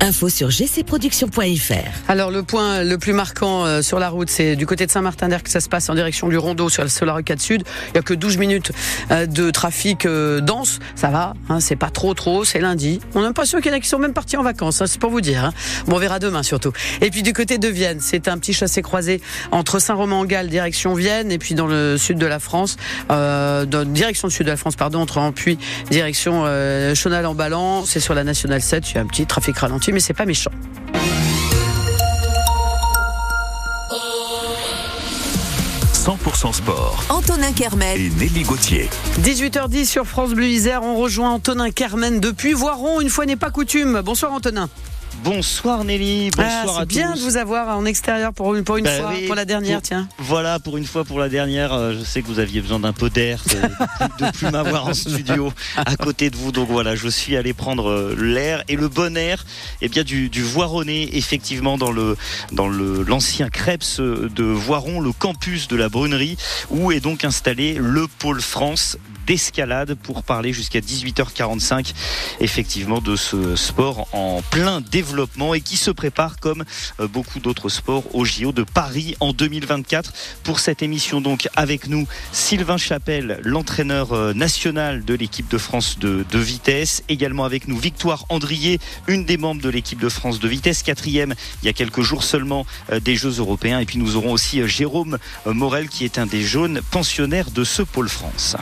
Info sur gcproduction.fr. Alors le point le plus marquant euh, sur la route, c'est du côté de Saint-Martin-d'Air que ça se passe en direction du Rondeau sur, la rue 4 Sud. Il n'y a que 12 minutes euh, de trafic euh, dense. Ça va, hein, c'est pas trop trop, c'est lundi. On n'a pas sûr qu'il y en a qui sont même partis en vacances, hein, c'est pour vous dire. Hein. Bon, on verra demain surtout. Et puis du côté de Vienne, c'est un petit chassé croisé entre Saint-Romain-en-Galles, direction Vienne, et puis dans le sud de la France, direction sud de la France, pardon, entre Ampuy, direction Chonal-en-Ballan. C'est sur la Nationale 7, il y a un petit trafic ralenti, mais c'est pas méchant. « 100% sport. Antonin Kermel. Et Nelly Gauthier. 18h10 sur France Bleu Isère, on rejoint Antonin Carmen depuis Voiron, une fois n'est pas coutume. Bonsoir Antonin. Bonsoir Nelly, bonsoir ah, à tous. bien de vous avoir en extérieur pour une, pour une fois, oui, pour la dernière, pour- tiens. Voilà, pour une fois, pour la dernière, euh, je sais que vous aviez besoin d'un peu d'air, de, de plus m'avoir en studio à côté de vous. Donc voilà, je suis allé prendre euh, l'air et le bon air, et bien du, du Voironnais, effectivement dans le dans le l'ancien Krebs de Voiron, le campus de la Brunerie, où est donc installé le pôle France d'escalade pour parler jusqu'à 18h45 effectivement de ce sport en plein développement et qui se prépare comme euh, beaucoup d'autres sports au JO de Paris en 2024. Pour cette émission donc avec nous Sylvain Chapelle, l'entraîneur euh, national de l'équipe de France de, de vitesse, également avec nous Victoire Andrier, une des membres de l'équipe de France de vitesse, quatrième il y a quelques jours seulement euh, des Jeux européens et puis nous aurons aussi Jérôme Morel qui est un des jaunes pensionnaires de ce pôle France.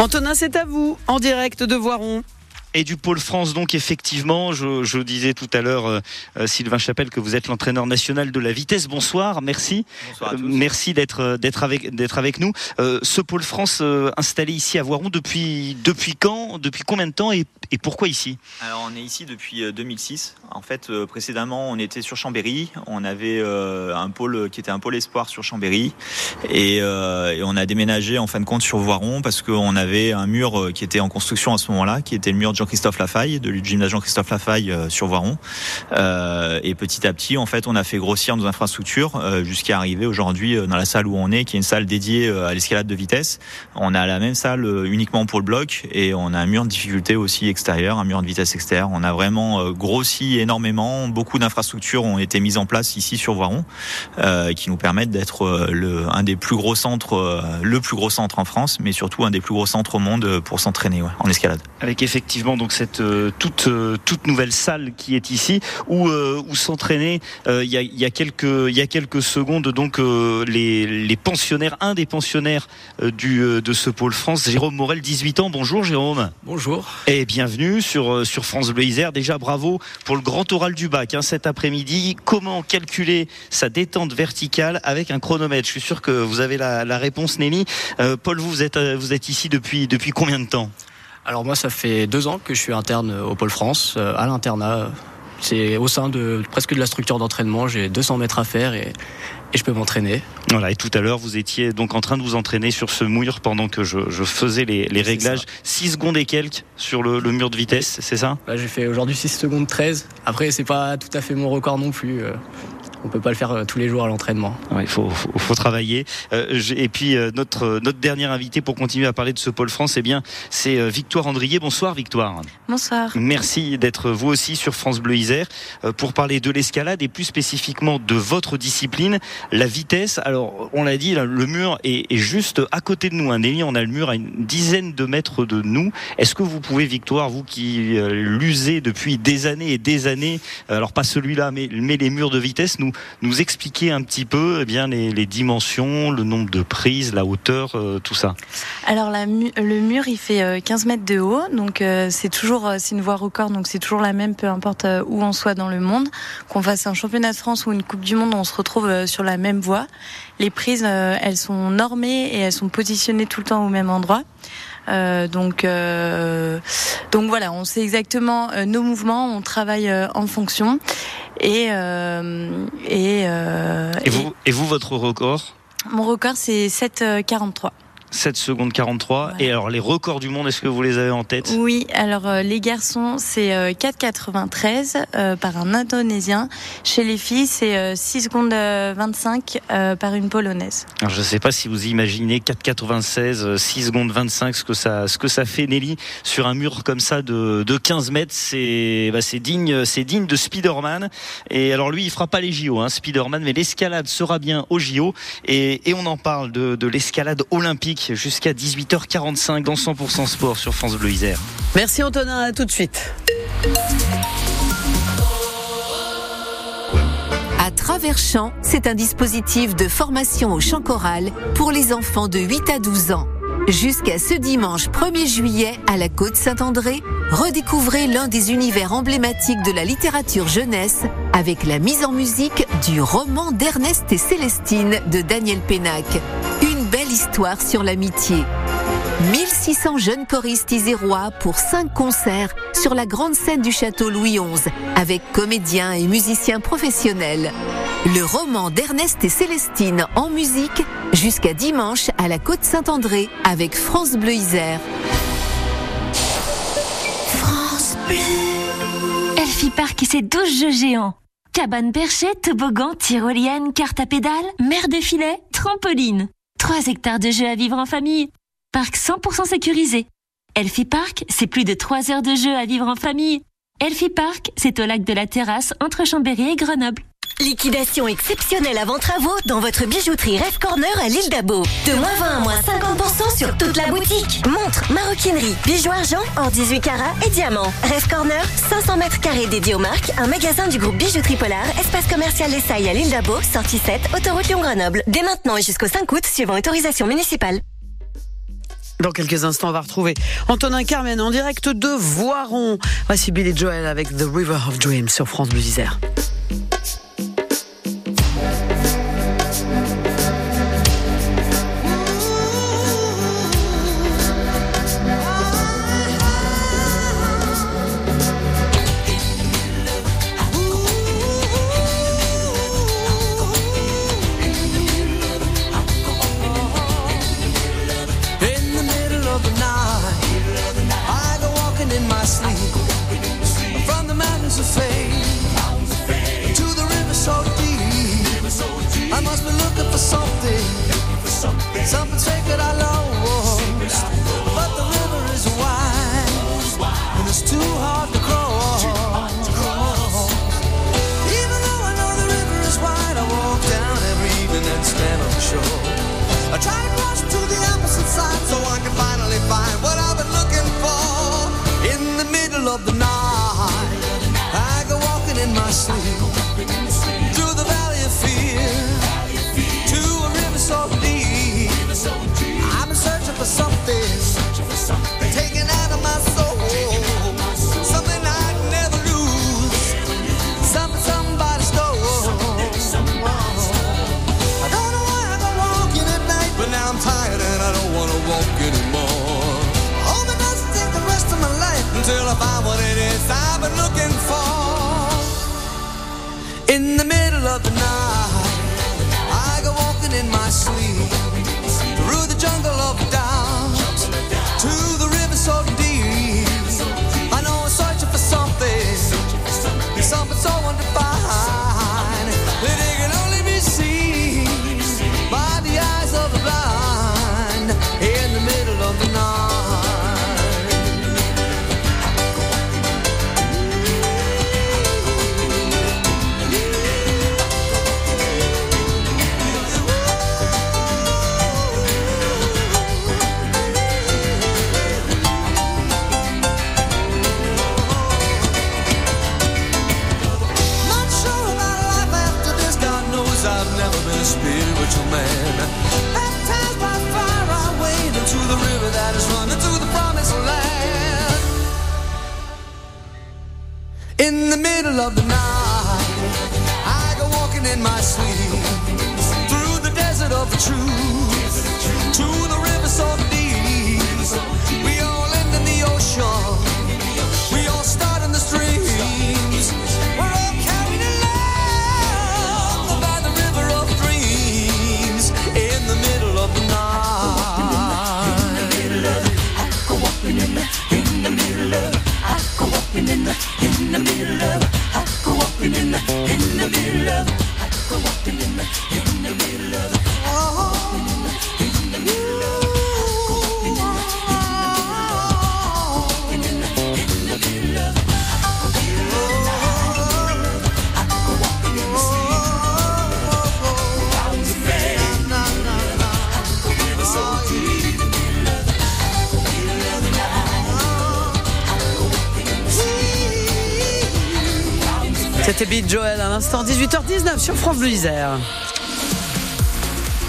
Antonin, c'est à vous, en direct de Voiron. Et du pôle France, donc effectivement, je, je disais tout à l'heure, euh, euh, Sylvain Chapelle, que vous êtes l'entraîneur national de la vitesse. Bonsoir, merci. Bonsoir à Euh, merci d'être d'être avec d'être avec nous. Euh, ce pôle France installé ici à Voiron depuis depuis quand, depuis combien de temps et, et pourquoi ici? Alors on est ici depuis euh, 2006. En fait, précédemment, on était sur Chambéry. On avait un pôle qui était un pôle espoir sur Chambéry, et, et on a déménagé en fin de compte sur Voiron parce qu'on avait un mur qui était en construction à ce moment-là, qui était le mur de Jean-Christophe Lafaille, de gymnase Jean-Christophe Lafaille euh, sur Voiron. Euh, et petit à petit, en fait, on a fait grossir nos infrastructures euh, jusqu'à arriver aujourd'hui dans la salle où on est, qui est une salle dédiée à l'escalade de vitesse. On a la même salle uniquement pour le bloc et on a un mur de difficulté aussi extérieur, un mur de vitesse extérieur. On a vraiment grossi énormément. Beaucoup d'infrastructures ont été mises en place ici sur Voiron, qui nous permettent d'être un des plus gros centres, le plus gros centre en France, mais surtout un des plus gros centres au monde pour s'entraîner en escalade. Avec effectivement donc cette euh, toute euh, toute nouvelle salle qui est ici où euh, où s'entraîner il y a il y a quelques il y a quelques secondes donc les les pensionnaires un des pensionnaires du de ce pôle France Jérôme Morel 18 ans. Bonjour Jérôme. Bonjour. et bienvenue sur sur France Bleu Isère. Déjà bravo pour le grand oral du bac hein, cet après-midi. Comment calculer sa détente verticale avec un chronomètre? Je suis sûr que vous avez la, la réponse Nelly Paul vous êtes vous êtes ici depuis depuis combien de temps? Alors moi, ça fait deux ans que je suis interne au Pôle France, euh, à l'internat. C'est au sein de presque de la structure d'entraînement. J'ai 200 mètres à faire et, et je peux m'entraîner. Voilà, et tout à l'heure, vous étiez donc en train de vous entraîner sur ce mur pendant que je, je faisais les, réglages. 6 secondes et quelques sur le, le mur de vitesse, c'est ça? Là, j'ai fait aujourd'hui 6 secondes 13. Après, c'est pas tout à fait mon record non plus. On peut pas le faire euh, tous les jours à l'entraînement. Ouais, Il faut, faut, faut travailler. Euh, et puis, euh, notre, notre dernier invité pour continuer à parler de ce pôle France, eh bien, c'est euh, Victoire Andrier. Bonsoir, Victoire. Bonsoir. Merci d'être vous aussi sur France Bleu Isère euh, pour parler de l'escalade et plus spécifiquement de votre discipline, la vitesse. Alors, on l'a dit, là, le mur est, est juste à côté de nous. Hein. Nelly, on a le mur à une dizaine de mètres de nous. Est-ce que vous pouvez, Victoire, vous qui euh, l'usez depuis des années et des années, euh, alors pas celui-là, mais, mais les murs de vitesse, nous, nous expliquer un petit peu eh les, dimensions, le nombre de prises, la hauteur, euh, tout ça Alors le mur il fait euh, 15 mètres de haut, donc euh, c'est toujours euh, c'est une voie record, donc c'est toujours la même, peu importe euh, où on soit dans le monde, qu'on fasse un championnat de France ou une Coupe du Monde, on se retrouve euh, sur la même voie. Les prises euh, elles sont normées et elles sont positionnées tout le temps au même endroit. Euh, donc, euh, donc voilà, on sait exactement euh, nos mouvements, on travaille en fonction et euh, et, euh, et vous, et vous, votre record? Mon record c'est 7,43. 7 secondes 43. Et alors, les records du monde, est-ce que vous les avez en tête? Oui, alors euh, les garçons, c'est euh, 4,93 euh, par un Indonésien. Chez les filles, c'est euh, 6 secondes euh, 25 euh, par une Polonaise. Alors, je ne sais pas si vous imaginez 4,96, euh, 6 secondes 25, ce que ça, ce que ça fait, Nelly, sur un mur comme ça de, de 15 mètres. C'est bah, c'est digne, de Spider-Man. Et alors, lui, il fera pas les JO, hein, Spider-Man, mais l'escalade sera bien au JO. Et, et on en parle de, de l'escalade olympique jusqu'à 18h45 dans 100% Sport sur France Bleu Isère. Merci Antonin, à tout de suite. À travers chant, c'est un dispositif de formation au chant choral pour les enfants de 8 à 12 ans. Jusqu'à ce dimanche 1er juillet à la Côte Saint-André, redécouvrez l'un des univers emblématiques de la littérature jeunesse avec la mise en musique du roman d'Ernest et Célestine de Daniel Pénac. Une belle histoire sur l'amitié. 1600 jeunes choristes isérois pour 5 concerts sur la grande scène du château Louis XI avec comédiens et musiciens professionnels. Le roman d'Ernest et Célestine en musique jusqu'à dimanche à la Côte Saint-André avec France Bleu Isère. France Bleu. Elfie Park et ses 12 jeux géants. Cabane perchée, toboggan, tyrolienne, carte à pédales, mer de filet, trampoline. 3 hectares de jeux à vivre en famille. Parc 100% sécurisé. Elfie Park, c'est plus de 3 heures de jeux à vivre en famille. Elfie Park, c'est au lac de la Terrasse entre Chambéry et Grenoble. Liquidation exceptionnelle avant travaux dans votre bijouterie Rêve Corner à l'île d'Abo. De moins 20 à moins 50% sur toute la boutique. Montres, maroquinerie, bijoux argent en 18 carats et diamants. Rêve Corner, 500 mètres carrés dédiés aux marques, un magasin du groupe Bijouterie Polar, espace commercial Essaille à l'île d'Abo, sortie 7, autoroute Lyon-Grenoble. Dès maintenant et jusqu'au 5 août, suivant autorisation municipale. Dans quelques instants, on va retrouver Antonin Carmen en direct de Voiron. Voici Billy Joel avec The River of Dreams sur France Bleu Isère. Looking for. In the middle of the night, in the middle. 18h19 sur France Bleu Isère.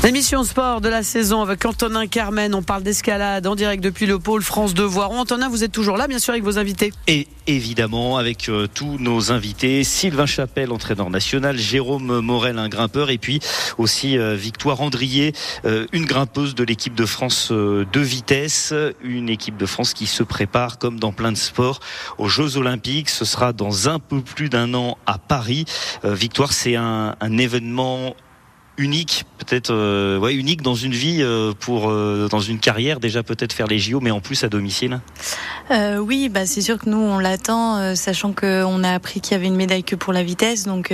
L'émission sport de la saison avec Antonin Carmen. On parle d'escalade en direct depuis le pôle France de Voiron. Antonin, vous êtes toujours là, bien sûr, avec vos invités. Et évidemment, avec euh, tous nos invités, Sylvain Chapelle, entraîneur national, Jérôme Morel, un grimpeur, et puis aussi euh, Victoire Andrier, euh, une grimpeuse de l'équipe de France de vitesse, une équipe de France qui se prépare, comme dans plein de sports, aux Jeux Olympiques. Ce sera dans un peu plus d'un an à Paris. Victoire, c'est un événement unique, peut-être euh, ouais, unique dans une vie, euh, pour euh, dans une carrière déjà peut-être faire les JO, mais en plus à domicile. Oui, bah c'est sûr que nous on l'attend, sachant qu'on a appris qu'il y avait une médaille que pour la vitesse, donc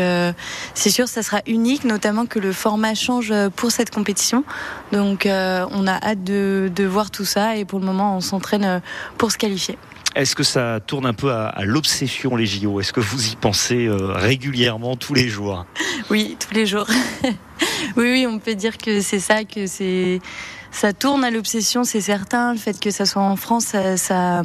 c'est sûr ça sera unique, notamment que le format change pour cette compétition. Donc on a hâte de, voir tout ça et pour le moment on s'entraîne pour se qualifier. Est-ce que ça tourne un peu à, à l'obsession les JO Est-ce que vous y pensez euh, régulièrement tous les jours? Oui, tous les jours. oui, oui, on peut dire que c'est ça, que c'est ça tourne à l'obsession, c'est certain. Le fait que ça soit en France, ça, ça,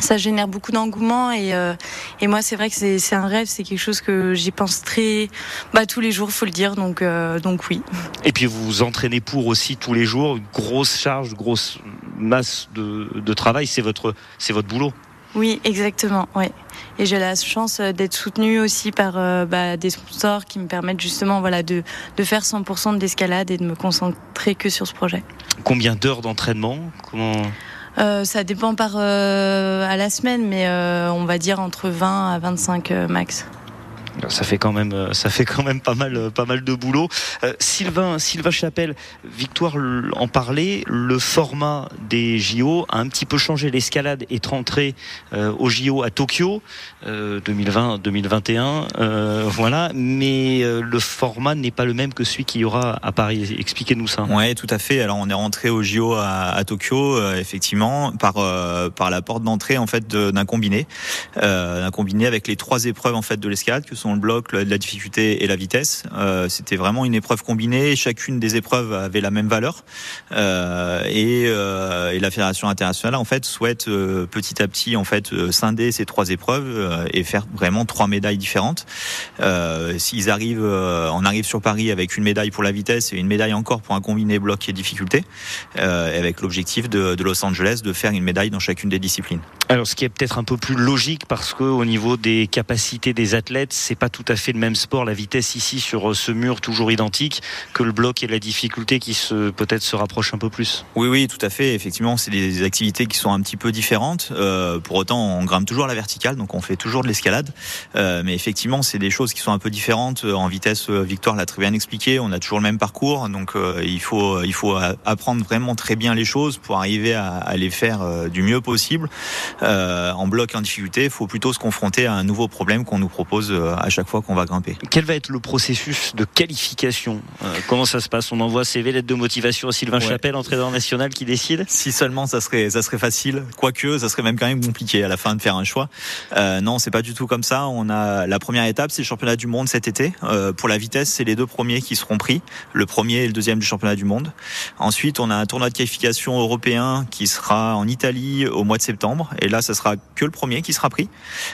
ça génère beaucoup d'engouement et, euh, et moi c'est vrai que c'est un rêve, c'est quelque chose que j'y pense très bah tous les jours, faut le dire. Donc euh, donc oui. Et puis vous vous entraînez pour aussi tous les jours, une grosse charge, une grosse masse de, de travail. C'est votre c'est votre boulot. Oui, exactement. Ouais. Et j'ai la chance euh, d'être soutenue aussi par euh, bah, des sponsors qui me permettent justement voilà de de faire 100% d'escalade et de me concentrer que sur ce projet. Combien d'heures d'entraînement? Comment? Euh, ça dépend par euh, à la semaine, mais euh, on va dire entre 20 à 25 euh, max. Ça fait quand même, ça fait quand même pas mal, pas mal de boulot. Sylvain, Sylvain Chapelle, Victoire en parlait. Le format des JO a un petit peu changé. L'escalade est rentrée euh, aux JO à Tokyo, euh, 2020, 2021, euh, voilà. Mais euh, le format n'est pas le même que celui qu'il y aura à Paris. Expliquez-nous ça. Ouais, tout à fait. Alors on est rentré au JO à, à Tokyo, euh, effectivement, par euh, par la porte d'entrée en fait d'un combiné, d'un combiné avec les trois épreuves en fait de l'escalade, que sont le bloc, la difficulté et la vitesse. C'était vraiment une épreuve combinée. Chacune des épreuves avait la même valeur, et, euh, et la fédération internationale en fait souhaite euh, petit à petit en fait euh, scinder ces trois épreuves euh, et faire vraiment trois médailles différentes. Euh, S'ils arrivent, euh, on arrive sur Paris avec une médaille pour la vitesse et une médaille encore pour un combiné bloc et difficulté, euh, avec l'objectif de, de Los Angeles de faire une médaille dans chacune des disciplines. Alors, ce qui est peut-être un peu plus logique parce que au niveau des capacités des athlètes, c'est pas tout à fait le même sport. La vitesse ici sur ce mur toujours identique que le bloc et la difficulté qui se peut-être se rapprochent un peu plus. Oui, oui, tout à fait. Effectivement, c'est des activités qui sont un petit peu différentes. Euh, pour autant, on grimpe toujours à la verticale, donc on fait toujours de l'escalade. Euh, mais effectivement, c'est des choses qui sont un peu différentes. Euh, En vitesse, euh, Victoire l'a très bien expliqué. On a toujours le même parcours, donc euh, il faut il faut apprendre vraiment très bien les choses pour arriver à, à les faire euh, du mieux possible. Euh, en bloc, en difficulté, il faut plutôt se confronter à un nouveau problème qu'on nous propose euh, à chaque fois qu'on va grimper. Quel va être le processus de qualification? Euh, Comment ça se passe? On envoie CV, lettre de motivation à Sylvain Ouais. Chapelle, entraîneur national, qui décide? Si seulement ça serait ça serait facile, quoique ça serait même quand même compliqué à la fin de faire un choix. Euh, non, c'est pas du tout comme ça. On a la première étape, c'est le championnat du monde cet été. Euh, pour la vitesse, c'est les deux premiers qui seront pris, le premier et le deuxième du championnat du monde. Ensuite, on a un tournoi de qualification européen qui sera en Italie au mois de septembre, et là, ça sera que le premier qui sera pris.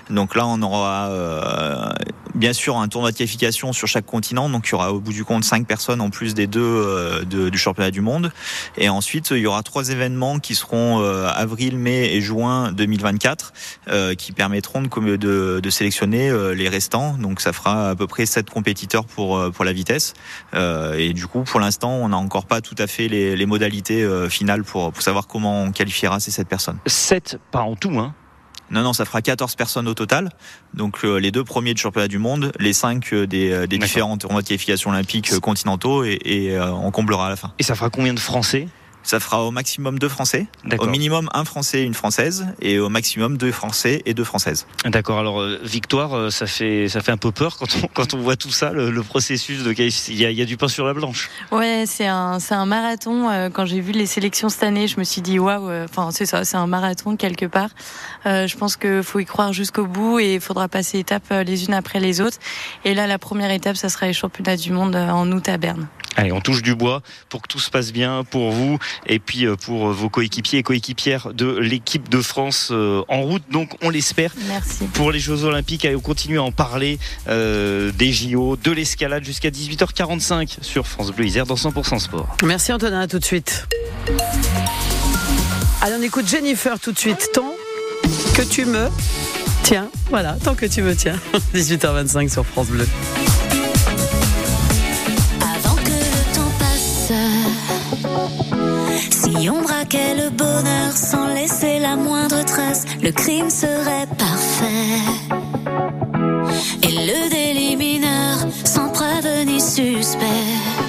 Donc là, on aura euh, bien sûr un tournoi de qualification sur chaque continent, donc il y aura au bout du compte cinq personnes en plus des deux euh, du championnat du monde. Et ensuite, il y aura trois événements qui seront euh, avril, mai et juin 2024, euh, qui permettront de, de, de sélectionner euh, les restants. Donc ça fera à peu près sept compétiteurs pour pour la vitesse. Et du coup, pour l'instant, on n'a encore pas tout à fait les, les modalités finales pour, pour savoir comment on qualifiera ces sept personnes. 7, pas en tout, hein Non, non, ça fera 14 personnes au total. Donc euh, les deux premiers du championnat du monde, les cinq euh, des, euh, des différents tournois de qualification olympiques euh, continentaux, et, et on comblera à la fin. Et ça fera combien de Français? Ça fera au maximum deux Français, au minimum un Français et une Française, et au maximum deux Français et deux Françaises. D'accord. Alors euh, victoire, euh, ça fait ça fait un peu peur quand on quand on voit tout ça, le, le processus de il y a, il y a du pain sur la blanche. Ouais, c'est un c'est un marathon. Euh, Quand j'ai vu les sélections cette année, je me suis dit waouh. euh, Enfin, c'est ça, c'est un marathon quelque part. Euh, je pense qu'il faut y croire jusqu'au bout et il faudra passer étapes euh, les unes après les autres. Et là, la première étape, ça sera les championnats du monde en août à Berne. Allez, on touche du bois pour que tout se passe bien pour vous et puis euh, pour vos coéquipiers et coéquipières de l'équipe de France euh, en route. Donc, on l'espère. Merci. Pour les Jeux Olympiques, allez, on continue à en parler euh, des JO, de l'escalade jusqu'à 18h45 sur France Bleu Isère dans 100% Sport. Merci Antonin, à tout de suite. Allez, on écoute Jennifer tout de suite. Tant que tu me tiens, voilà, tant que tu me tiens. 18h25 sur France Bleu. Si on braquait le bonheur sans laisser la moindre trace, le crime serait parfait. Et le délit mineur, sans preuve ni suspect.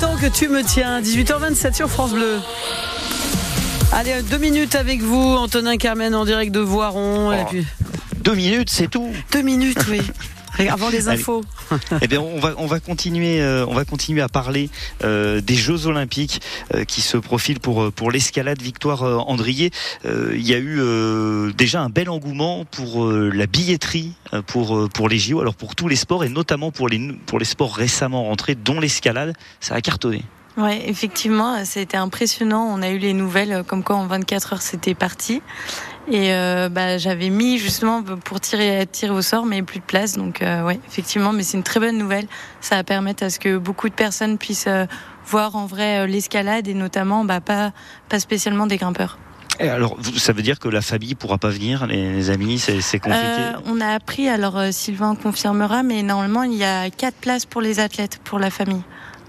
Tant que tu me tiens. 18h27 sur France Bleu. Allez, euh, deux minutes avec vous, Antonin Carmen en direct de Voiron. Et Oh. puis, Deux minutes, c'est tout. deux minutes, oui. Avant les infos. Eh bien, on va on va continuer euh, on va continuer à parler euh, des Jeux Olympiques euh, qui se profilent pour pour l'escalade. Victoire Andrier, Euh, il y a eu euh, déjà un bel engouement pour euh, la billetterie pour pour les JO. Alors pour tous les sports et notamment pour les pour les sports récemment rentrés, dont l'escalade, ça a cartonné. Ouais, effectivement, ça a été impressionnant. On a eu les nouvelles comme quoi en 24 heures c'était parti. Et euh, bah, j'avais mis justement pour tirer, tirer au sort, mais plus de place. Donc euh, ouais, effectivement, mais c'est une très bonne nouvelle. Ça va permettre à ce que beaucoup de personnes puissent euh, voir en vrai euh, l'escalade et notamment bah, pas, pas spécialement des grimpeurs. Et alors, ça veut dire que la famille pourra pas venir, les, les amis, c'est c'est compliqué? Euh, on a appris, alors euh, Sylvain confirmera, mais normalement il y a quatre places pour les athlètes, pour la famille.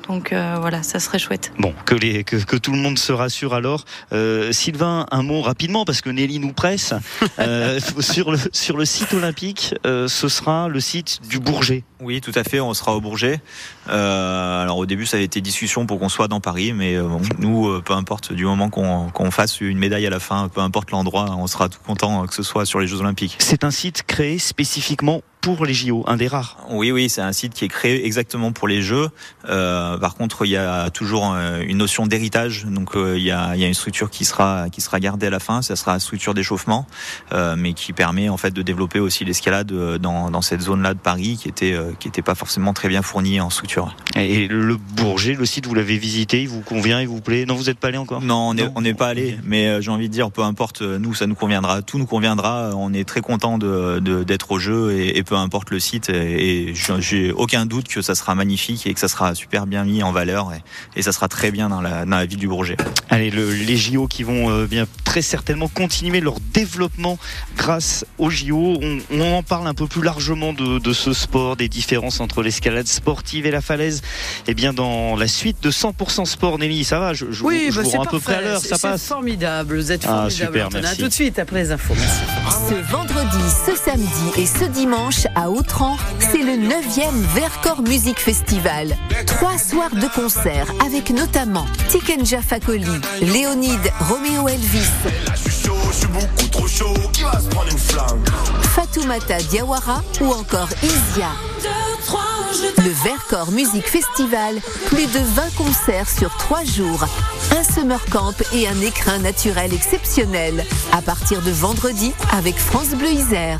Donc euh, voilà, ça serait chouette. Bon, que, les, que, que tout le monde se rassure alors. Euh, Sylvain, un mot rapidement parce que Nelly nous presse. Euh, sur, le, sur le site olympique, euh, ce sera le site du Bourget. Oui, tout à fait, on sera au Bourget. Euh, alors au début, ça avait été discussion pour qu'on soit dans Paris, mais euh, bon, nous, euh, peu importe, du moment qu'on qu'on fasse une médaille à la fin, peu importe l'endroit, on sera tout content que ce soit sur les Jeux Olympiques. C'est un site créé spécifiquement pour les JO, un des rares. Oui, oui, c'est un site qui est créé exactement pour les jeux. Euh, par contre, il y a toujours euh, une notion d'héritage. Donc, euh, il, y a, il y a une structure qui sera qui sera gardée à la fin. Ça sera la structure d'échauffement, euh, mais qui permet en fait de développer aussi l'escalade euh, dans, dans cette zone-là de Paris, qui était euh, qui était pas forcément très bien fournie en structure. Et le Bourget, le site, vous l'avez visité, il vous convient, il vous plaît? Non, vous n'êtes pas allé encore? Non, on n'est pas allé, mais euh, j'ai envie de dire, peu importe, nous ça nous conviendra, tout nous conviendra. On est très content de de- d'être au jeu et, et peu importe le site. Et, et j'ai- aucun doute que ça sera magnifique et que ça sera super bien mis en valeur et, et ça sera très bien dans la dans la ville du Bourget. Allez, le- les JO qui vont euh, bien très certainement continuer leur développement grâce aux JO. On, on en parle un peu plus largement de, de ce sport, des différences entre l'escalade sportive et la falaise. Eh bien, dans la suite de 100% sport, Nelly, ça va? Je, je, Oui, je bah, vous c'est rends à peu près à l'heure, ça c'est passe? formidable, vous êtes Ah, formidable. super, Antonin. merci. À tout de suite après les infos. Merci. Ce vendredi, ce samedi et ce dimanche à Autran, c'est le 9e Vercors Music Festival. Trois soirs de concert avec notamment Tikenja Fakoli, Léonide, Roméo Elvis, Fatoumata Diawara ou encore Isia. Le Vercors Music Festival, plus de 20 concerts sur 3 jours, un summer camp et un écrin naturel exceptionnel. À partir de vendredi avec France Bleu Isère.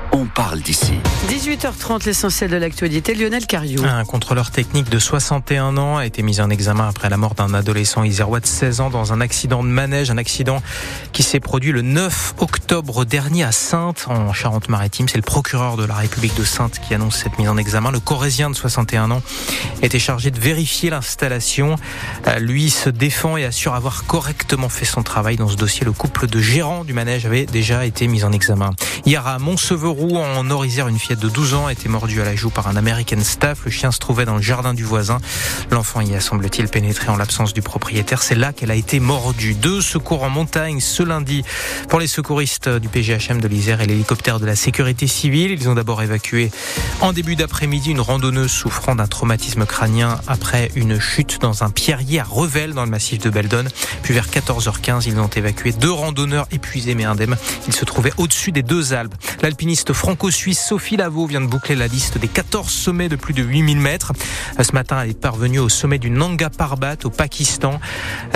on parle d'ici. 18h30, l'essentiel de l'actualité. Lionel Cariou. Un contrôleur technique de 61 ans a été mis en examen après la mort d'un adolescent isérois de 16 ans dans un accident de manège, un accident qui s'est produit le 9 octobre dernier à Sainte, en Charente-Maritime. C'est le procureur de la République de Sainte qui annonce cette mise en examen. Le Corésien de 61 ans était chargé de vérifier l'installation. Euh, Lui se défend et assure avoir correctement fait son travail dans ce dossier. Le couple de gérants du manège avait déjà été mis en examen. Hier à Montseveroux, en Orisère, une fillette de 12 ans a été mordue à la joue par un American Staff. Le chien se trouvait dans le jardin du voisin. L'enfant y a semble-t-il pénétré en l'absence du propriétaire. C'est là qu'elle a été mordue. Deux secours en montagne ce lundi pour les secouristes du PGHM de l'Isère et l'hélicoptère de la sécurité civile. Ils ont d'abord évacué en début d'après-midi une randonneuse souffrant d'un traumatisme crânien après une chute dans un pierrier à Revel dans le massif de Beldon. Puis vers 14h15, ils ont évacué deux randonneurs épuisés mais indemnes. Ils se trouvaient au-dessus des deux L'alpiniste franco-suisse Sophie Lavaux vient de boucler la liste des 14 sommets de plus de 8000 mètres. Ce matin, elle est parvenue au sommet du Nanga Parbat au Pakistan.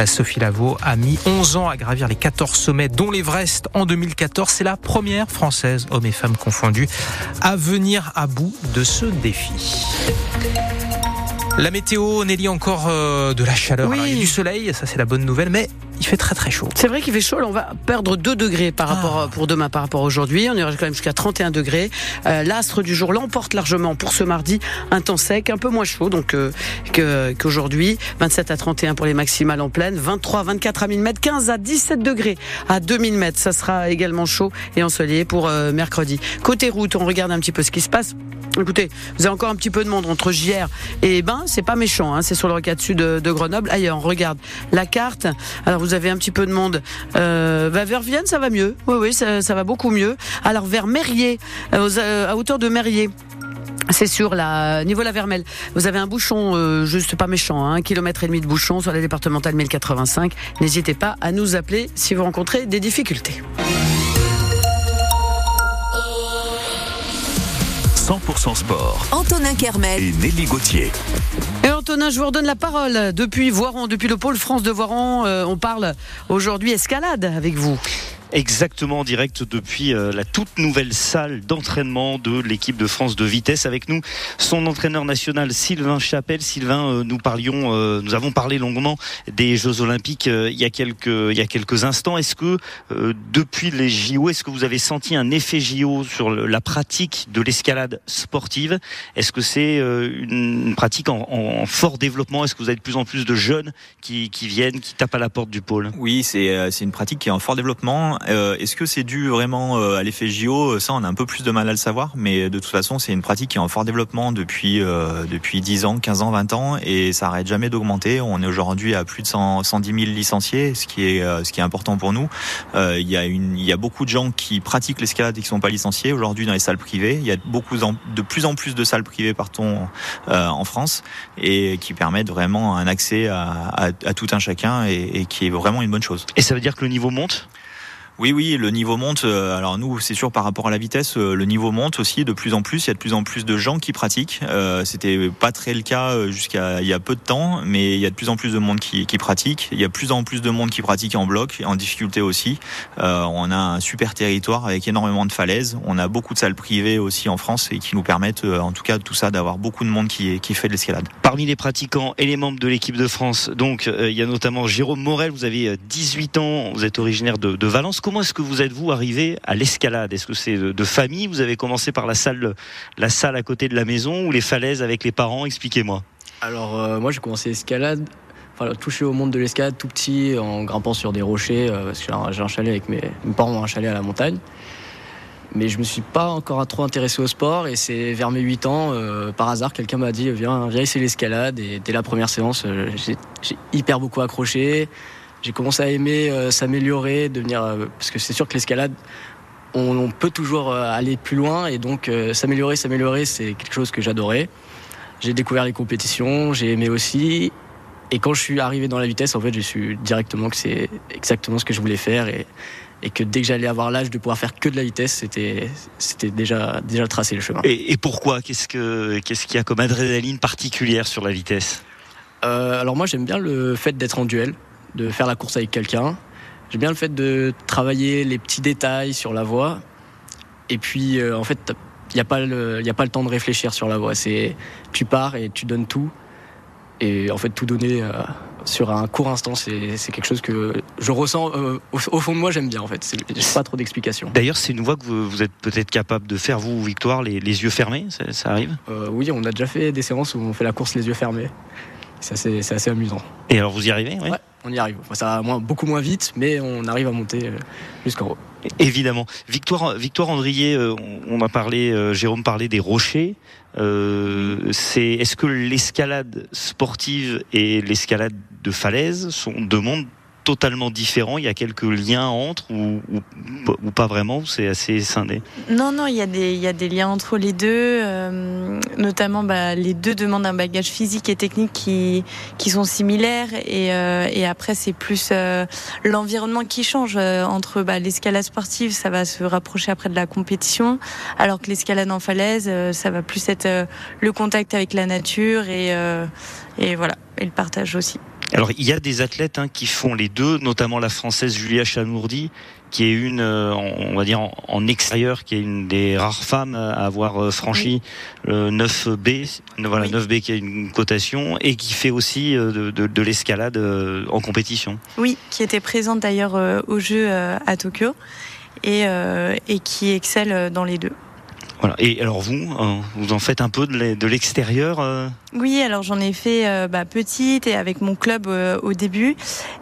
Sophie Lavaux a mis 11 ans à gravir les 14 sommets dont l'Everest en 2014. C'est la première française, hommes et femmes confondus, à venir à bout de ce défi. La météo, Nelly, encore euh, de la chaleur. Oui. Alors, il y a du soleil, ça c'est la bonne nouvelle, mais il fait très très chaud. C'est vrai qu'il fait chaud, là, on va perdre 2 degrés par rapport Ah. pour demain par rapport à aujourd'hui. On ira quand même jusqu'à 31 degrés. Euh, L'astre du jour l'emporte largement pour ce mardi. Un temps sec, un peu moins chaud donc euh, qu'aujourd'hui. 27 à 31 pour les maximales en pleine, 23 24 à 1000 mètres, 15 à 17 degrés à 2000 mètres. Ça sera également chaud et ensoleillé pour euh, mercredi. Côté route, on regarde un petit peu ce qui se passe. Écoutez, vous avez encore un petit peu de monde entre JR et Ben, c'est pas méchant, hein, c'est sur le rocade sud de, de Grenoble. Ailleurs, on regarde la carte. Alors vous avez un petit peu de monde. Euh, bah, vers Vienne, ça va mieux. Oui, oui, ça, va beaucoup mieux. Alors vers Merrier, euh, euh, à hauteur de Merrier. C'est sur la niveau la Vermelle. Vous avez un bouchon euh, juste pas méchant, hein, un kilomètre et demi de bouchon sur la départementale 1085. N'hésitez pas à nous appeler si vous rencontrez des difficultés. 100% sport. Antonin Kermel. Et Nelly Gauthier. Et Antonin, je vous redonne la parole. Depuis Voiron, depuis le pôle France de Voiron, euh, on parle aujourd'hui escalade avec vous. Exactement en direct depuis euh, la toute nouvelle salle d'entraînement de l'équipe de France de vitesse avec nous son entraîneur national Sylvain Chapelle. Sylvain, euh, nous parlions, euh, nous avons parlé longuement des Jeux Olympiques il y a quelques il y a quelques instants. Est-ce que depuis les JO, est-ce que vous avez senti un effet JO sur la pratique de l'escalade sportive? Est-ce que c'est une, pratique en, en- fort développement? Est-ce que vous avez de plus en plus de jeunes qui, qui viennent, qui tapent à la porte du pôle? Oui, c'est c'est une pratique qui est en fort développement. Euh, Est-ce que c'est dû vraiment euh, à l'effet JO Ça, on a un peu plus de mal à le savoir, mais de toute façon, c'est une pratique qui est en fort développement depuis euh, depuis 10 ans, 15 ans, 20 ans, et ça arrête jamais d'augmenter. On est aujourd'hui à plus de 100, 110 000 licenciés, ce qui est euh, ce qui est important pour nous. Euh, Il y a y a beaucoup de gens qui pratiquent l'escalade et qui sont pas licenciés aujourd'hui dans les salles privées. Il y a beaucoup de plus en plus de salles privées partons euh, en France et qui permettent vraiment un accès à, à, à tout un chacun et, et qui est vraiment une bonne chose. Et ça veut dire que le niveau monte? Oui, oui, le niveau monte. Euh, Alors nous, c'est sûr par rapport à la vitesse, euh, le niveau monte aussi de plus en plus. Il y a de plus en plus de gens qui pratiquent. Euh, C'était pas très le cas euh, jusqu'à il y a peu de temps, mais il y a de plus en plus de monde qui, pratique. Il y a de plus en plus de monde qui pratique en bloc, en difficulté aussi. On a un super territoire avec énormément de falaises. On a beaucoup de salles privées aussi en France et qui nous permettent, en tout cas, tout ça, d'avoir beaucoup de monde qui, fait de l'escalade. Parmi les pratiquants et les membres de l'équipe de France, donc il y a notamment Jérôme Morel, vous avez euh, 18 ans, vous êtes originaire de Valence. Comment est-ce que vous êtes-vous arrivé à l'escalade? Est-ce que c'est de, famille? Vous avez commencé par la salle, la salle à côté de la maison ou les falaises avec les parents? Expliquez-moi. Alors euh, moi j'ai commencé l'escalade, enfin touché au monde de l'escalade tout petit en grimpant sur des rochers euh, parce que j'ai un- chalet avec mes, parents un chalet à la montagne. Mais je me suis pas encore trop intéressé au sport et c'est vers mes 8 ans, euh, par hasard, quelqu'un m'a dit viens, viens essayer l'escalade et dès la première séance, j'ai hyper beaucoup accroché. J'ai commencé à aimer euh, s'améliorer, devenir euh, parce que c'est sûr que l'escalade on, on peut toujours euh, aller plus loin et donc s'améliorer, s'améliorer, c'est quelque chose que j'adorais. J'ai découvert les compétitions, j'ai aimé aussi. Et quand je suis arrivé dans la vitesse, en fait, j'ai su directement que c'est exactement ce que je voulais faire et, et que dès que j'allais avoir l'âge de pouvoir faire que de la vitesse, c'était c'était déjà déjà tracé le chemin. Et, et pourquoi? Qu'est-ce que qu'est-ce qu'il y a comme adrénaline particulière sur la vitesse? Euh, alors moi, j'aime bien le fait d'être en duel, de faire la course avec quelqu'un. J'aime bien le fait de travailler les petits détails sur la voie. Et puis, euh, en fait, il n'y a, pas le- y a pas le temps de réfléchir sur la voie. C'est tu pars et tu donnes tout. Et en fait, tout donner euh, sur un court instant, c'est quelque chose que je ressens euh, au, au fond de moi, j'aime bien en fait. J'ai pas trop d'explications. D'ailleurs, c'est une voie que vous, vous êtes peut-être capable de faire, vous, Victoire, les, les yeux fermés, ça, ça arrive? Oui, on a déjà fait des séances où on fait la course les yeux fermés. C'est assez, c'est assez amusant. Et alors, vous y arrivez oui Ouais, on y arrive. Enfin, ça va moins- beaucoup moins vite, mais on arrive à monter euh, jusqu'en haut. Évidemment. Victoire, Victoire Andrier, euh, on a parlé, euh, Jérôme parlait des rochers. Euh, c'est, est-ce que l'escalade sportive et l'escalade de falaise sont deux mondes totalement différents Il y a quelques liens entre ou, ou, ou pas vraiment C'est assez scindé. Non, non, il y, a des- il y a des liens entre les deux. euh, notamment, bah, les deux demandent un bagage physique et technique qui, qui sont similaires. Et, euh, et après, c'est plus euh, l'environnement qui change. euh, entre bah, l'escalade sportive, ça va se rapprocher après de la compétition. Alors que l'escalade en falaise, euh, ça va plus être euh, le contact avec la nature et, et voilà, et le partage aussi. Alors il y a des athlètes hein, qui font les deux, notamment la française Julia Chanourdi, qui est une, euh, on va dire en, en extérieur, qui est une des rares femmes à avoir euh, franchi le 9B, voilà 9B qui a une cotation et qui fait aussi euh, de, de- de l'escalade en compétition. Oui, qui était présente d'ailleurs euh, au jeu euh, à Tokyo et, et qui excelle dans les deux. Voilà. Et alors vous, euh, vous en faites un peu de l'e- de l'extérieur euh Oui, alors j'en ai fait euh, bah, petite et avec mon club euh, au début.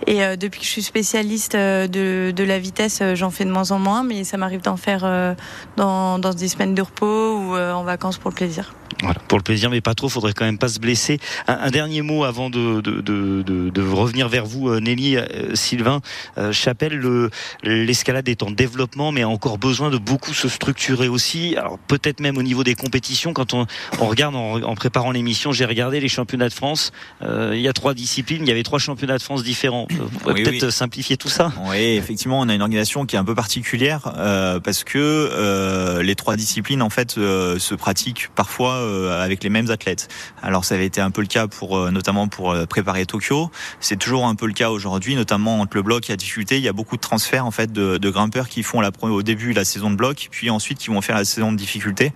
Et depuis que je suis spécialiste de, la vitesse, j'en fais de moins en moins, mais ça m'arrive d'en faire dans, des semaines de repos ou en vacances pour le plaisir. Voilà, pour le plaisir, mais pas trop. Faudrait quand même pas se blesser. Un, un dernier mot avant de, de, de, de, de revenir vers vous, euh, Nelly, euh, Sylvain, euh, Chapelle. le- L'escalade est en développement, mais a encore besoin de beaucoup se structurer aussi. Alors peut-être même au niveau des compétitions. Quand on, on regarde en, en préparant l'émission, j'ai regardé les championnats de France. Euh, il y a trois disciplines, il y avait trois championnats de France différents. Euh, Vous pourrez Oui, peut-être oui. simplifier tout ça? Oui, effectivement, on a une organisation qui est un peu particulière euh, parce que euh, les trois disciplines en fait euh, se pratiquent parfois avec les mêmes athlètes. Alors ça avait été un peu le cas pour euh, notamment pour euh, préparer Tokyo. C'est toujours un peu le cas aujourd'hui, notamment entre le bloc et la difficulté. Il y a beaucoup de transferts en fait de, grimpeurs qui font la, au début la saison de bloc, puis ensuite qui vont faire la saison de difficulté.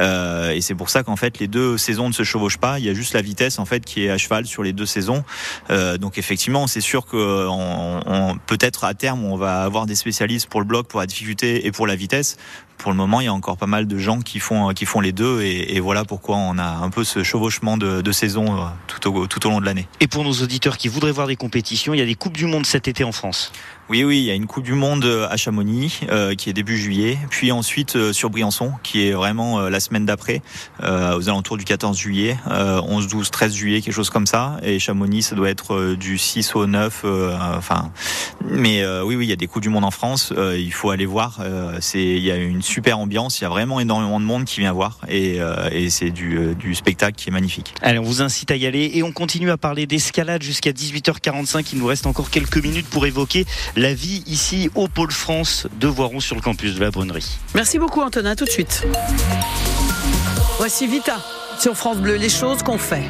Euh, et c'est pour ça qu'en fait les deux saisons ne se chevauchent pas. Il y a juste la vitesse en fait qui est à cheval sur les deux saisons. Euh, donc effectivement, c'est sûr que peut-être à terme on va avoir des spécialistes pour le bloc, pour la difficulté et pour la vitesse. Pour le moment, il y a encore pas mal de gens qui font qui font les deux et, voilà pourquoi on a un peu ce chevauchement de, de saison euh, tout au tout au long de l'année. Et pour nos auditeurs qui voudraient voir des compétitions, il y a des coupes du monde cet été en France. Oui, oui, il y a une Coupe du Monde euh, à Chamonix euh, qui est début juillet, puis ensuite euh, sur Briançon qui est vraiment la semaine d'après, aux alentours du 14 juillet, euh, 11, 12, 13 juillet, quelque chose comme ça. Et Chamonix, ça doit être du 6 au 9. euh, Enfin, mais oui, oui, il y a des Coupes du Monde en France. il faut aller voir. c'est, il y a une super ambiance. Il y a vraiment énormément de monde qui vient voir, et, c'est du, spectacle qui est magnifique. Allez, on vous incite à y aller et on continue à parler d'escalade jusqu'à 18h45. Il nous reste encore quelques minutes pour évoquer vie ici au Pôle France de Voiron sur le campus de la Brunnerie. Merci beaucoup Antonin, tout de suite. Voici Vita sur France Bleu, les choses qu'on fait.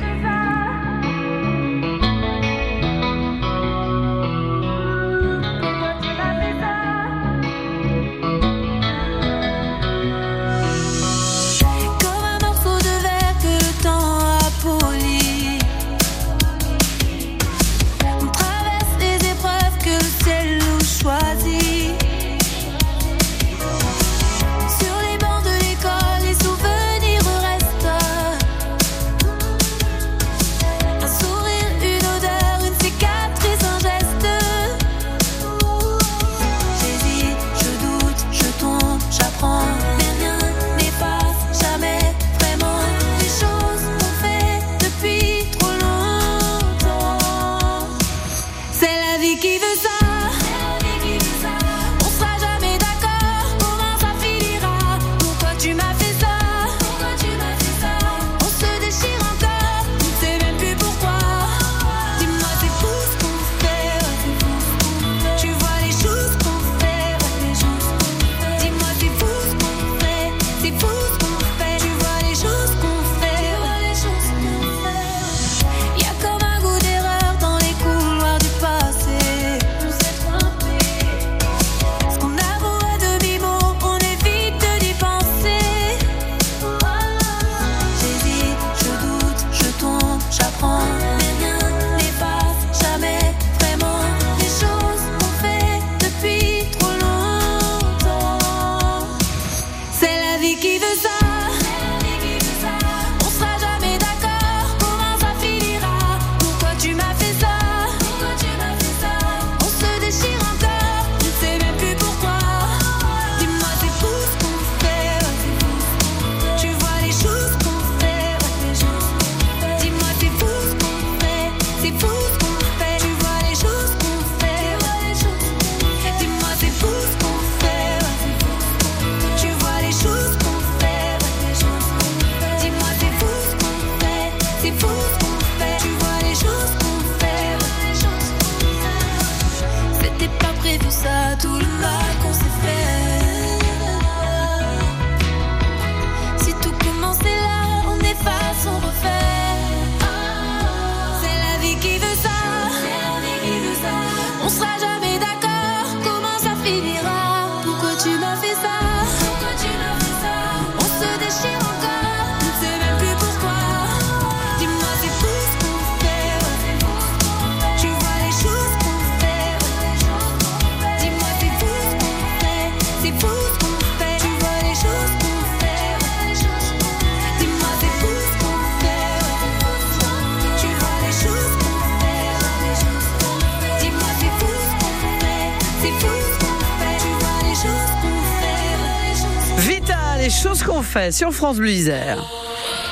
Choses qu'on fait sur France Bleu Isère.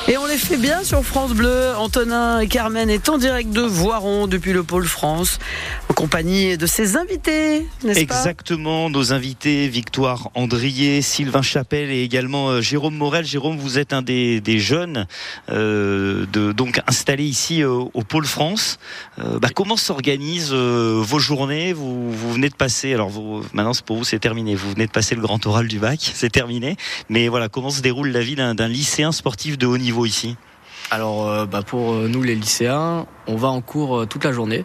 Et on les fait bien sur France Bleu. Antonin et Carmen est en direct de Voiron depuis le pôle France, compagnie de ses invités, n'est-ce pas Exactement, nos invités, Victoire Andrier, Sylvain Chapelle et également euh, Jérôme Morel. Jérôme, vous êtes un des, des jeunes euh, de, donc installés ici euh, au Pôle France. Euh, bah, comment s'organisent euh, vos journées? Vous, vous venez de passer, alors vous, maintenant c'est pour vous c'est terminé, vous venez de passer le grand oral du bac, c'est terminé. Mais voilà, comment se déroule la vie d'un d'un lycéen sportif de haut niveau ici? Alors, bah, pour nous, les lycéens, on va en cours toute la journée.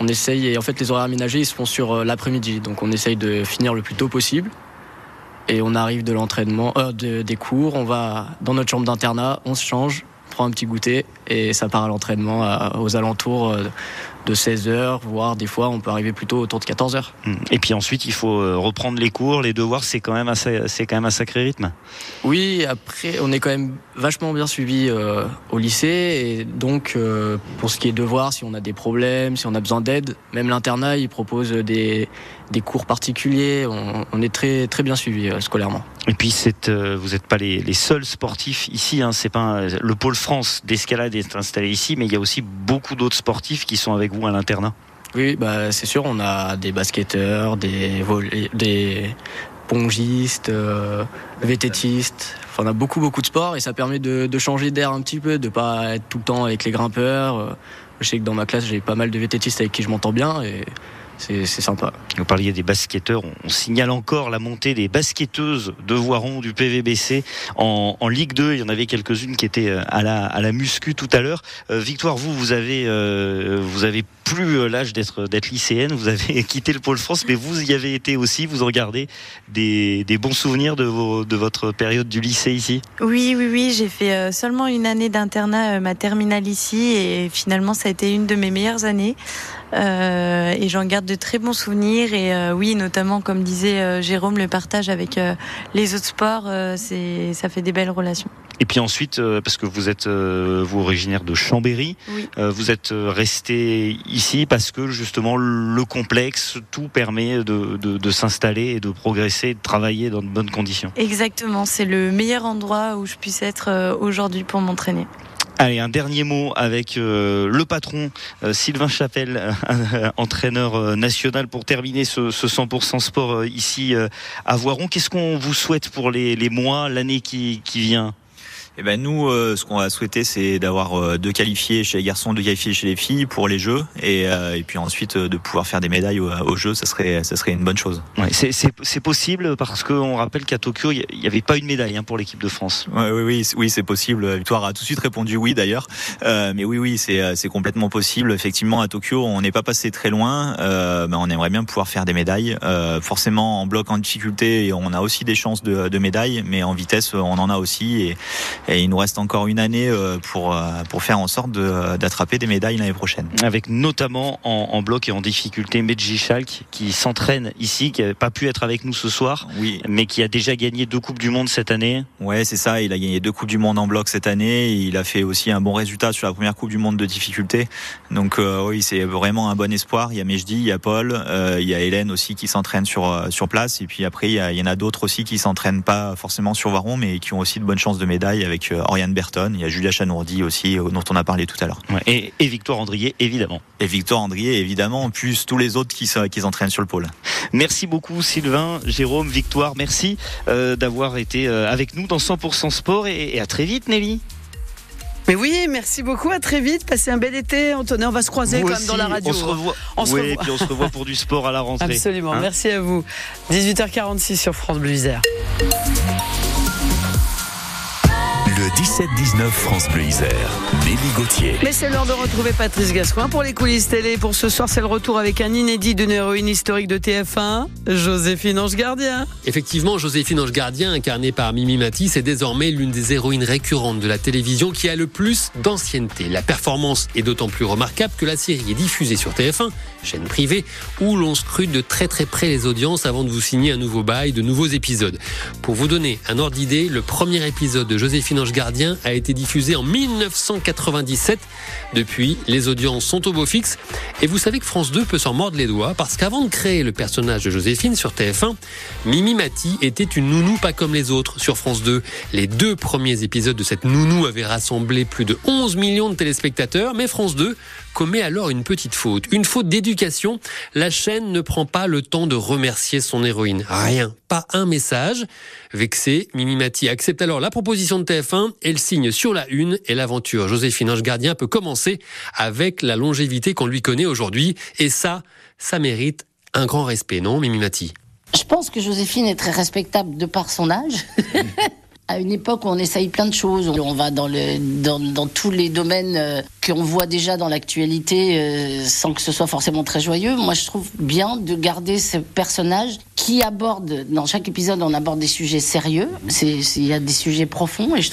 On essaye, et en fait, les horaires aménagés, ils se font sur euh, l'après-midi. Donc, on essaye de finir le plus tôt possible. Et on arrive de l'entraînement, euh, de- des cours, on va dans notre chambre d'internat, on se change, prend un petit goûter, et ça part à l'entraînement aux alentours euh, de 16h, voire des fois on peut arriver plutôt autour de 14h. Hmm. Et puis ensuite, il faut euh, reprendre les cours, les devoirs, c'est quand même assez, c'est quand même un sacré rythme. Oui, après, on est quand même vachement bien suivi euh, au lycée. Et donc, euh, pour ce qui est devoirs, si on a des problèmes, si on a besoin d'aide, même l'internat, il propose des, des cours particuliers. On, on est très, très bien suivi euh, scolairement. Et puis euh, vous n'êtes pas les, les seuls sportifs ici. Hein, c'est pas un- le pôle France d'escalade est installé ici, mais il y a aussi beaucoup d'autres sportifs qui sont avec vous à l'internat. Oui, bah, c'est sûr, on a des basketteurs, des, des pongistes, euh, vététistes. Enfin, on a beaucoup, beaucoup de sports et ça permet de, de changer d'air un petit peu, de pas être tout le temps avec les grimpeurs. Euh, Je sais que dans ma classe, j'ai pas mal de vététistes avec qui je m'entends bien et c'est sympa. Vous parliez des basketteurs. On, signale encore la montée des basketteuses de Voiron du PVBC en, en Ligue 2. Il y en avait quelques-unes qui étaient euh, à la, à la muscu tout à l'heure. Euh, Victoire, vous, vous avez, euh, vous avez plus l'âge d'être d'être lycéenne. Vous avez quitté le pôle France, mais vous y avez été aussi. Vous en gardez des, des bons souvenirs de, vos, de votre période du lycée ici? Oui, oui, oui, j'ai fait seulement une année d'internat, ma terminale ici, et finalement, ça a été une de mes meilleures années. Euh, et j'en garde de très bons souvenirs. Et euh, oui, notamment, comme disait euh, Jérôme, le partage avec les autres sports, c'est, ça fait des belles relations. Et puis ensuite, parce que vous êtes vous originaire de Chambéry, Oui. vous êtes resté ici parce que justement le complexe, tout permet de, de, de s'installer et de progresser, de travailler dans de bonnes conditions. Exactement, c'est le meilleur endroit où je puisse être aujourd'hui pour m'entraîner. Allez, un dernier mot avec euh, le patron euh, Sylvain Chapelle, euh, entraîneur euh, national, pour terminer ce, ce 100% sport ici à Voiron. Qu'est-ce qu'on vous souhaite pour les, mois, l'année qui vient? Eh ben nous, euh, ce qu'on va souhaiter, c'est d'avoir euh, deux qualifiés chez les garçons, deux qualifiés chez les filles pour les Jeux, et, euh, et puis ensuite euh, de pouvoir faire des médailles au- aux Jeux, ça serait, ça serait une bonne chose. Ouais, c'est- C'est c'est possible parce qu'on rappelle qu'à Tokyo, il n'y avait pas une médaille hein, pour l'équipe de France. Ouais, oui, oui, oui, c'est possible. Victoire a tout de suite répondu oui d'ailleurs. Euh, mais oui, oui, c'est euh, c'est complètement possible. Effectivement, à Tokyo, on n'est pas passé très loin. Euh, ben, on aimerait bien pouvoir faire des médailles. Euh, forcément, en bloc, en difficulté, on a aussi des chances de, de médailles, mais en vitesse, on en a aussi. Et, et il nous reste encore une année euh, pour euh, pour faire en sorte de- d'attraper des médailles l'année prochaine. Avec notamment en, en bloc et en difficulté Medji Schalk qui s'entraîne ici, qui n'avait pas pu être avec nous ce soir, Oui. mais qui a déjà gagné deux Coupes du Monde cette année. Ouais, c'est ça. Il a gagné deux coupes du monde en bloc cette année. Il a fait aussi un bon résultat sur la première coupe du monde de difficulté. Donc euh, oui, c'est vraiment un bon espoir. Il y a Mejdi, il y a Paul, euh, il y a Hélène aussi qui s'entraîne sur euh, sur place. Et puis après, il y, a- il y en a d'autres aussi qui s'entraînent pas forcément sur Varon, mais qui ont aussi de bonnes chances de médaille avec euh, Oriane Berton. Il y a Julia Chanourdi aussi, euh, dont on a parlé tout à l'heure. Ouais, Et, et Victoire Andrier, évidemment. Et Victor Andrier, évidemment, plus tous les autres qui qui s'entraînent sur le pôle. Merci beaucoup Sylvain, Jérôme, Victoire, merci euh, d'avoir été avec nous dans 100% Sport et, et à très vite Nelly. Mais oui, merci beaucoup. À très vite. Passez un bel été. Antonin, on va se croiser Vous quand même dans la radio. On se revoit. On se Oui, revoit. puis on se revoit pour du sport à la rentrée. Absolument. Hein Merci à vous. 18h46 sur France Bleu Isère. Le 17-19 France Bleu Isère. Nelly Gauthier. Mais c'est l'heure de retrouver Patrice Gascoin pour les coulisses télé. Pour ce soir, c'est le retour avec un inédit d'une héroïne historique de TF1, Joséphine Ange Gardien. Effectivement, Joséphine Ange Gardien, incarnée par Mimi Mati, c'est désormais l'une des héroïnes récurrentes de la télévision qui a le plus d'ancienneté. La performance est d'autant plus remarquable que la série est diffusée sur TF1, chaîne privée, où l'on scrute de très très près les audiences avant de vous signer un nouveau bail, de nouveaux épisodes. Pour vous donner un ordre d'idée, le premier épisode de Joséphine Ange Gardien a été diffusé en 1997. Depuis, les audiences sont au beau fixe. Et vous savez que France 2 peut s'en mordre les doigts parce qu'avant de créer le personnage de Joséphine sur TF1, Mimi Mati était une nounou pas comme les autres sur France 2. Les deux premiers épisodes de cette nounou avaient rassemblé plus de 11 millions de téléspectateurs, mais France 2 commet alors une petite faute, une faute d'éducation. La chaîne ne prend pas le temps de remercier son héroïne. Rien, pas un message. Vexée, Mimi Mati accepte alors la proposition de TF1, elle signe sur la une et l'aventure Joséphine Ange Gardien peut commencer avec la longévité qu'on lui connaît aujourd'hui. Et ça, ça mérite un grand respect, non, Mimi Mati Je pense que Joséphine est très respectable de par son âge. À une époque où on essaye plein de choses, on va dans, le, dans, dans tous les domaines euh, qu'on voit déjà dans l'actualité euh, sans que ce soit forcément très joyeux. Moi, je trouve bien de garder ce personnage qui aborde, dans chaque épisode, on aborde des sujets sérieux. Il y a des sujets profonds et je trouve